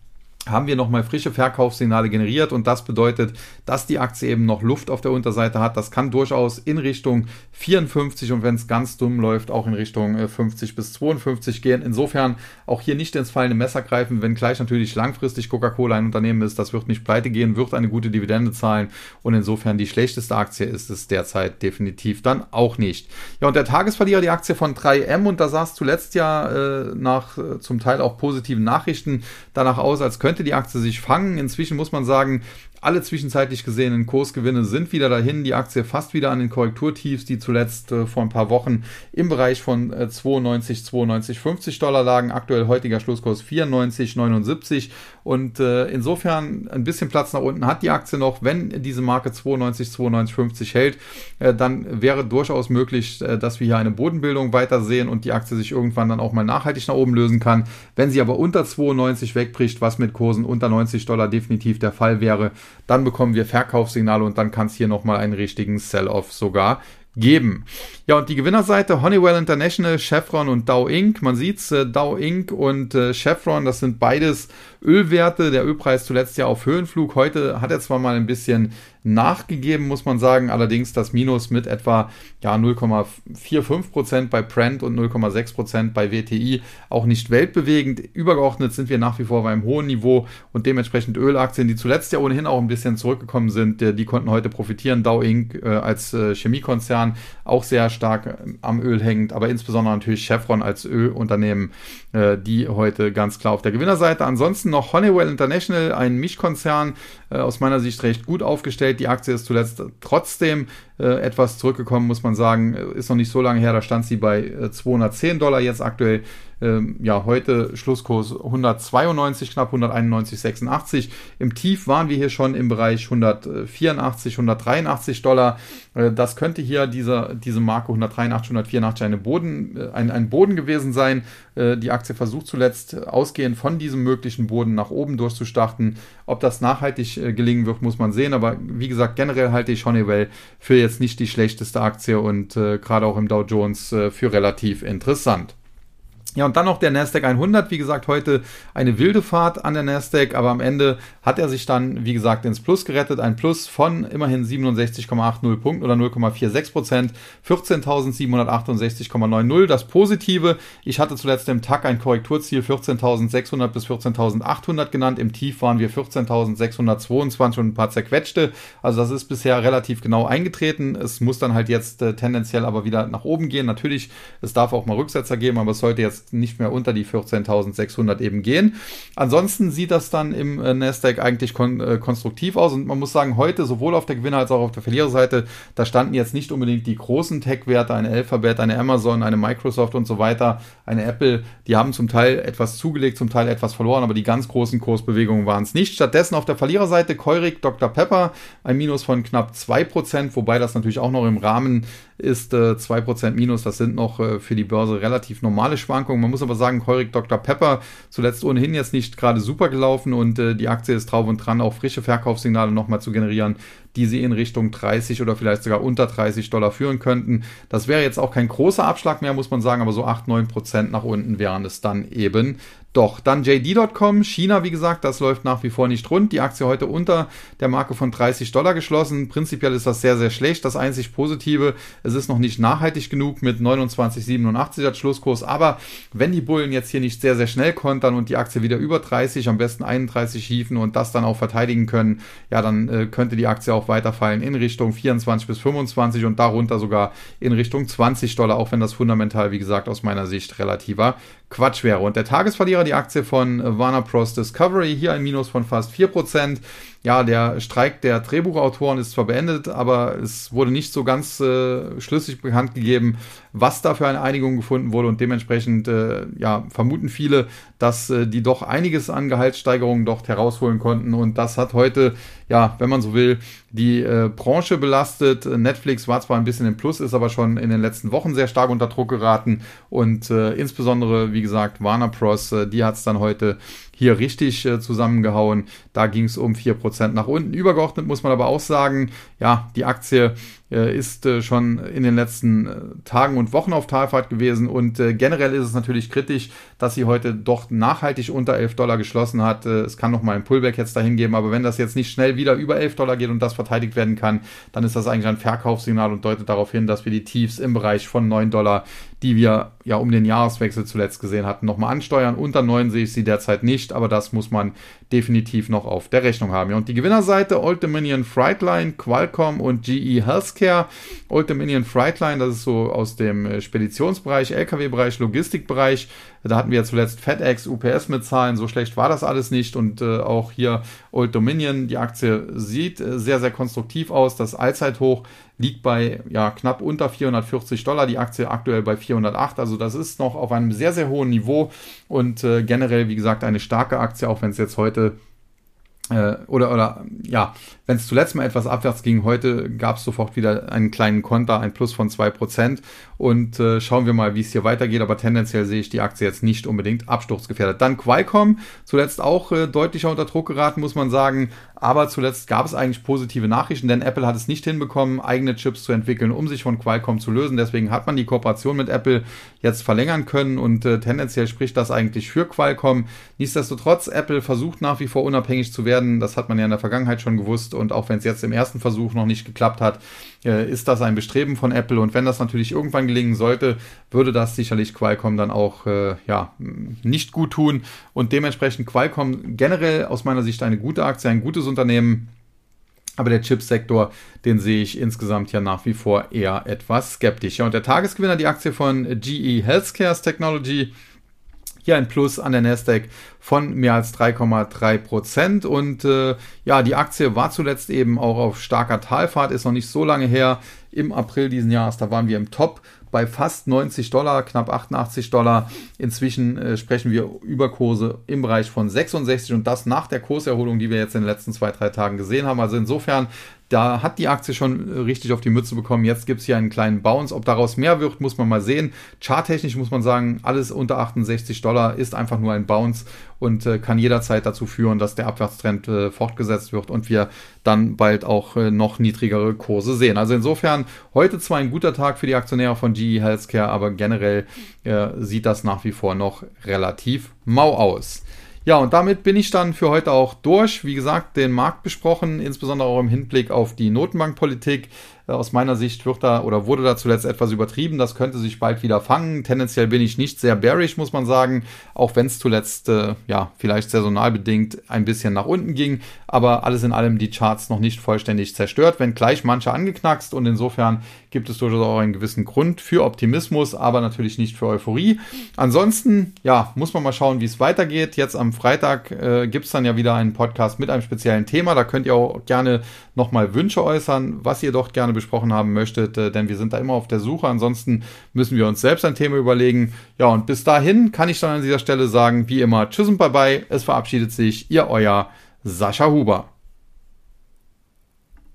haben wir nochmal frische Verkaufssignale generiert und das bedeutet, dass die Aktie eben noch Luft auf der Unterseite hat. Das kann durchaus in Richtung 54 und wenn es ganz dumm läuft, auch in Richtung 50 äh, bis 52 gehen. Insofern auch hier nicht ins fallende Messer greifen, wenn gleich natürlich langfristig Coca-Cola ein Unternehmen ist, das wird nicht pleite gehen, wird eine gute Dividende zahlen und insofern die schlechteste Aktie ist es derzeit definitiv dann auch nicht. Ja, und der Tagesverlierer, die Aktie von 3M und da sah es zuletzt ja äh, nach äh, zum Teil auch positiven Nachrichten danach aus, als könnte könnte die Aktie sich fangen. Inzwischen muss man sagen, alle zwischenzeitlich gesehenen Kursgewinne sind wieder dahin. Die Aktie fast wieder an den Korrekturtiefs, die zuletzt äh, vor ein paar Wochen im Bereich von äh, 92, 92, 50 Dollar lagen. Aktuell heutiger Schlusskurs 94, 79. Und äh, insofern ein bisschen Platz nach unten hat die Aktie noch. Wenn diese Marke 92, 92, 50 hält, äh, dann wäre durchaus möglich, äh, dass wir hier eine Bodenbildung weiter sehen und die Aktie sich irgendwann dann auch mal nachhaltig nach oben lösen kann. Wenn sie aber unter 92 wegbricht, was mit Kursen unter 90 Dollar definitiv der Fall wäre, dann bekommen wir Verkaufssignale und dann kann es hier nochmal einen richtigen Sell-Off sogar geben. Ja, und die Gewinnerseite Honeywell International, Chevron und Dow Inc. Man sieht's, äh, Dow Inc. und äh, Chevron, das sind beides Ölwerte. Der Ölpreis zuletzt ja auf Höhenflug. Heute hat er zwar mal ein bisschen nachgegeben, muss man sagen. Allerdings das Minus mit etwa ja, 0,45% bei Brent und 0,6% bei WTI auch nicht weltbewegend. Übergeordnet sind wir nach wie vor bei einem hohen Niveau und dementsprechend Ölaktien, die zuletzt ja ohnehin auch ein bisschen zurückgekommen sind, die konnten heute profitieren. Dow Inc. Äh, als äh, Chemiekonzern auch sehr stark äh, am Öl hängend, aber insbesondere natürlich Chevron als Ölunternehmen, die heute ganz klar auf der Gewinnerseite. Ansonsten noch Honeywell International, ein Mischkonzern, aus meiner Sicht recht gut aufgestellt. Die Aktie ist zuletzt trotzdem äh, etwas zurückgekommen, muss man sagen. Ist noch nicht so lange her, da stand sie bei äh, 210 Dollar, jetzt aktuell ähm, ja, heute Schlusskurs 192, knapp 191,86. Im Tief waren wir hier schon im Bereich 184, 183 Dollar. Äh, das könnte hier dieser, diese Marke 183, 184 eine Boden, äh, ein, ein Boden gewesen sein. Äh, die Aktie versucht zuletzt ausgehend von diesem möglichen Boden nach oben durchzustarten. Ob das nachhaltig gelingen wird, muss man sehen. Aber wie gesagt, generell halte ich Honeywell für jetzt nicht die schlechteste Aktie und äh, gerade auch im Dow Jones äh, für relativ interessant. Ja, und dann noch der Nasdaq 100. Wie gesagt, heute eine wilde Fahrt an der Nasdaq, aber am Ende hat er sich dann, wie gesagt, ins Plus gerettet. Ein Plus von immerhin 67,80 Punkten oder 0,46 Prozent. 14.768,90. Das Positive, ich hatte zuletzt im Tag ein Korrekturziel 14.600 bis 14.800 genannt. Im Tief waren wir 14.622 und ein paar zerquetschte. Also das ist bisher relativ genau eingetreten. Es muss dann halt jetzt äh, tendenziell aber wieder nach oben gehen. Natürlich, es darf auch mal Rücksetzer geben, aber es sollte jetzt nicht mehr unter die 14.600 eben gehen. Ansonsten sieht das dann im äh, Nasdaq eigentlich kon äh, konstruktiv aus und man muss sagen, heute sowohl auf der Gewinner- als auch auf der Verliererseite, da standen jetzt nicht unbedingt die großen Tech-Werte, eine Alphabet, eine Amazon, eine Microsoft und so weiter, eine Apple, die haben zum Teil etwas zugelegt, zum Teil etwas verloren, aber die ganz großen Kursbewegungen waren es nicht. Stattdessen auf der Verliererseite Keurig, Dr. Pepper, ein Minus von knapp 2%, wobei das natürlich auch noch im Rahmen ist, äh, 2% Minus, das sind noch äh, für die Börse relativ normale Schwankungen. Man muss aber sagen, Heurig Dr. Pepper zuletzt ohnehin jetzt nicht gerade super gelaufen und äh, die Aktie ist drauf und dran, auch frische Verkaufssignale nochmal zu generieren, die sie in Richtung 30 oder vielleicht sogar unter 30 Dollar führen könnten. Das wäre jetzt auch kein großer Abschlag mehr, muss man sagen, aber so 8, 9 Prozent nach unten wären es dann eben doch, dann JD.com, China, wie gesagt, das läuft nach wie vor nicht rund. Die Aktie heute unter der Marke von 30 Dollar geschlossen. Prinzipiell ist das sehr, sehr schlecht. Das einzig Positive, es ist noch nicht nachhaltig genug mit 29,87 als Schlusskurs. Aber wenn die Bullen jetzt hier nicht sehr, sehr schnell kontern und die Aktie wieder über 30, am besten 31 hieven und das dann auch verteidigen können, ja, dann äh, könnte die Aktie auch weiterfallen in Richtung 24 bis 25 und darunter sogar in Richtung 20 Dollar, auch wenn das fundamental, wie gesagt, aus meiner Sicht relativer Quatsch wäre. Und der Tagesverlierer, die Aktie von Warner Bros. Discovery, hier ein Minus von fast 4%. ja, der Streik der Drehbuchautoren ist zwar beendet, aber es wurde nicht so ganz äh, schlüssig bekannt gegeben, was da für eine Einigung gefunden wurde und dementsprechend äh, ja, vermuten viele, dass äh, die doch einiges an Gehaltssteigerungen dort herausholen konnten und das hat heute, ja, wenn man so will, die äh, Branche belastet. Netflix war zwar ein bisschen im Plus, ist aber schon in den letzten Wochen sehr stark unter Druck geraten und äh, insbesondere, wie gesagt, Warner Bros., äh, die hat es dann heute hier richtig äh, zusammengehauen. Da ging es um 4% nach unten. Übergeordnet muss man aber auch sagen, ja, die Aktie äh, ist äh, schon in den letzten äh, Tagen und Wochen auf Talfahrt gewesen und generell ist es natürlich kritisch, dass sie heute doch nachhaltig unter 11 Dollar geschlossen hat. es kann noch mal ein Pullback jetzt dahin geben, aber wenn das jetzt nicht schnell wieder über 11 Dollar geht und das verteidigt werden kann, dann ist das eigentlich ein Verkaufssignal und deutet darauf hin, dass wir die Tiefs im Bereich von 9 Dollar, die wir ja um den Jahreswechsel zuletzt gesehen hatten, nochmal ansteuern. Unter 9 sehe ich sie derzeit nicht, aber das muss man definitiv noch auf der Rechnung haben. Ja, und die Gewinnerseite Old Dominion Frightline, Qualcomm und GE Healthcare. Old Dominion Frightline, das ist so aus dem äh, Speditionsbereich, LKW-Bereich, Logistikbereich. Da hatten wir zuletzt FedEx, UPS mit Zahlen. So schlecht war das alles nicht. Und äh, auch hier Old Dominion, die Aktie sieht äh, sehr, sehr konstruktiv aus. Das Allzeithoch liegt bei ja, knapp unter 440 Dollar, die Aktie aktuell bei 408. Also das ist noch auf einem sehr, sehr hohen Niveau und äh, generell, wie gesagt, eine starke Aktie, auch wenn es jetzt heute äh, oder, oder ja, wenn es zuletzt mal etwas abwärts ging, heute gab es sofort wieder einen kleinen Konter, ein Plus von 2%. Und äh, schauen wir mal, wie es hier weitergeht. Aber tendenziell sehe ich die Aktie jetzt nicht unbedingt absturzgefährdet. Dann Qualcomm, zuletzt auch äh, deutlicher unter Druck geraten, muss man sagen. Aber zuletzt gab es eigentlich positive Nachrichten, denn Apple hat es nicht hinbekommen, eigene Chips zu entwickeln, um sich von Qualcomm zu lösen. Deswegen hat man die Kooperation mit Apple jetzt verlängern können und äh, tendenziell spricht das eigentlich für Qualcomm. Nichtsdestotrotz, Apple versucht nach wie vor unabhängig zu werden. Das hat man ja in der Vergangenheit schon gewusst und auch wenn es jetzt im ersten Versuch noch nicht geklappt hat, äh, ist das ein Bestreben von Apple und wenn das natürlich irgendwann gelingen sollte, würde das sicherlich Qualcomm dann auch äh, ja, nicht gut tun und dementsprechend Qualcomm generell aus meiner Sicht eine gute Aktie, ein gutes Unternehmen. Aber der Chipsektor, den sehe ich insgesamt ja nach wie vor eher etwas skeptisch. Ja, und der Tagesgewinner, die Aktie von GE Healthcare's Technology, hier ein Plus an der Nasdaq von mehr als 3,3 Prozent. Und äh, ja, die Aktie war zuletzt eben auch auf starker Talfahrt, ist noch nicht so lange her. Im April diesen Jahres, da waren wir im Top bei fast 90 Dollar, knapp 88 Dollar. Inzwischen äh, sprechen wir über Kurse im Bereich von 66 und das nach der Kurserholung, die wir jetzt in den letzten zwei, drei Tagen gesehen haben. Also insofern da hat die Aktie schon äh, richtig auf die Mütze bekommen. Jetzt gibt es hier einen kleinen Bounce. Ob daraus mehr wird, muss man mal sehen. Charttechnisch muss man sagen, alles unter 68 Dollar ist einfach nur ein Bounce und äh, kann jederzeit dazu führen, dass der Abwärtstrend äh, fortgesetzt wird und wir dann bald auch noch niedrigere Kurse sehen. Also insofern heute zwar ein guter Tag für die Aktionäre von GE Healthcare, aber generell sieht das nach wie vor noch relativ mau aus. Ja, und damit bin ich dann für heute auch durch. Wie gesagt, den Markt besprochen, insbesondere auch im Hinblick auf die Notenbankpolitik. Äh, aus meiner Sicht wird da oder wurde da zuletzt etwas übertrieben. Das könnte sich bald wieder fangen. Tendenziell bin ich nicht sehr bearish, muss man sagen, auch wenn es zuletzt äh, ja vielleicht saisonal bedingt ein bisschen nach unten ging. Aber alles in allem die Charts noch nicht vollständig zerstört, wenn gleich manche angeknackst und insofern gibt es durchaus auch einen gewissen Grund für Optimismus, aber natürlich nicht für Euphorie. Ansonsten, ja, muss man mal schauen, wie es weitergeht. Jetzt am Freitag äh, gibt es dann ja wieder einen Podcast mit einem speziellen Thema. Da könnt ihr auch gerne nochmal Wünsche äußern, was ihr dort gerne besprochen haben möchtet, äh, denn wir sind da immer auf der Suche. Ansonsten müssen wir uns selbst ein Thema überlegen. Ja, und bis dahin kann ich dann an dieser Stelle sagen, wie immer, tschüss und bye bye. Es verabschiedet sich, ihr euer Sascha Huber.